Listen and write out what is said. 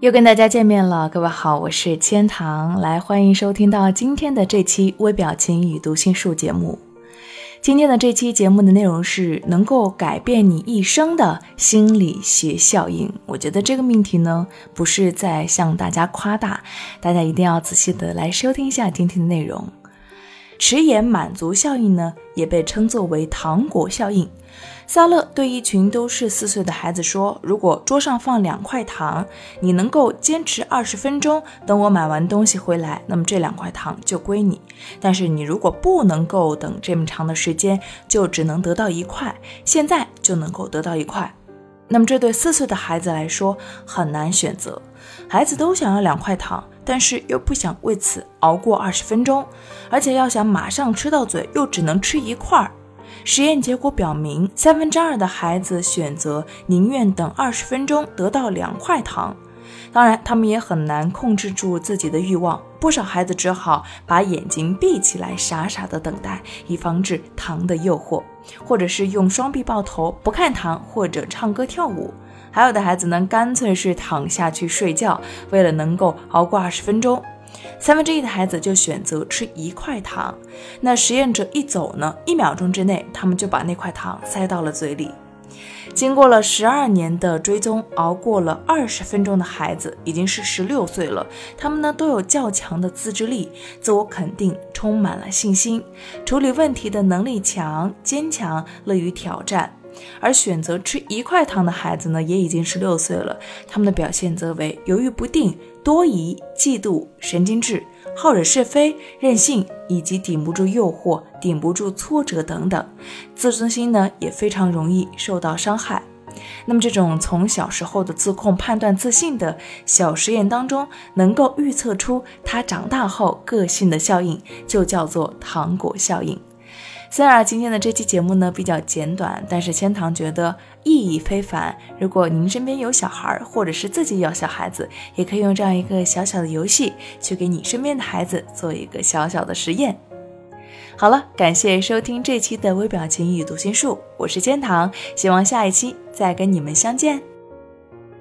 又跟大家见面了，各位好，我是千堂，来欢迎收听到今天的这期微表情与读心术节目。今天的这期节目的内容是能够改变你一生的心理学效应。我觉得这个命题呢，不是在向大家夸大，大家一定要仔细的来收听一下今天的内容。迟延满足效应呢，也被称作为糖果效应。萨勒对一群都是四岁的孩子说：“如果桌上放两块糖，你能够坚持二十分钟，等我买完东西回来，那么这两块糖就归你。但是你如果不能够等这么长的时间，就只能得到一块。现在就能够得到一块，那么这对四岁的孩子来说很难选择。孩子都想要两块糖，但是又不想为此熬过二十分钟，而且要想马上吃到嘴，又只能吃一块儿。”实验结果表明，三分之二的孩子选择宁愿等二十分钟得到两块糖。当然，他们也很难控制住自己的欲望，不少孩子只好把眼睛闭起来，傻傻的等待，以防止糖的诱惑，或者是用双臂抱头不看糖，或者唱歌跳舞。还有的孩子呢，干脆是躺下去睡觉，为了能够熬过二十分钟。三分之一的孩子就选择吃一块糖，那实验者一走呢，一秒钟之内，他们就把那块糖塞到了嘴里。经过了十二年的追踪，熬过了二十分钟的孩子已经是十六岁了，他们呢都有较强的自制力、自我肯定，充满了信心，处理问题的能力强、坚强、乐于挑战。而选择吃一块糖的孩子呢，也已经十六岁了，他们的表现则为犹豫不定、多疑、嫉妒、神经质、好惹是非、任性，以及顶不住诱惑、顶不住挫折等等，自尊心呢也非常容易受到伤害。那么这种从小时候的自控、判断、自信的小实验当中，能够预测出他长大后个性的效应，就叫做糖果效应。虽然今天的这期节目呢比较简短，但是千堂觉得意义非凡。如果您身边有小孩，或者是自己有小孩子，也可以用这样一个小小的游戏，去给你身边的孩子做一个小小的实验。好了，感谢收听这期的微表情与读心术，我是千堂，希望下一期再跟你们相见。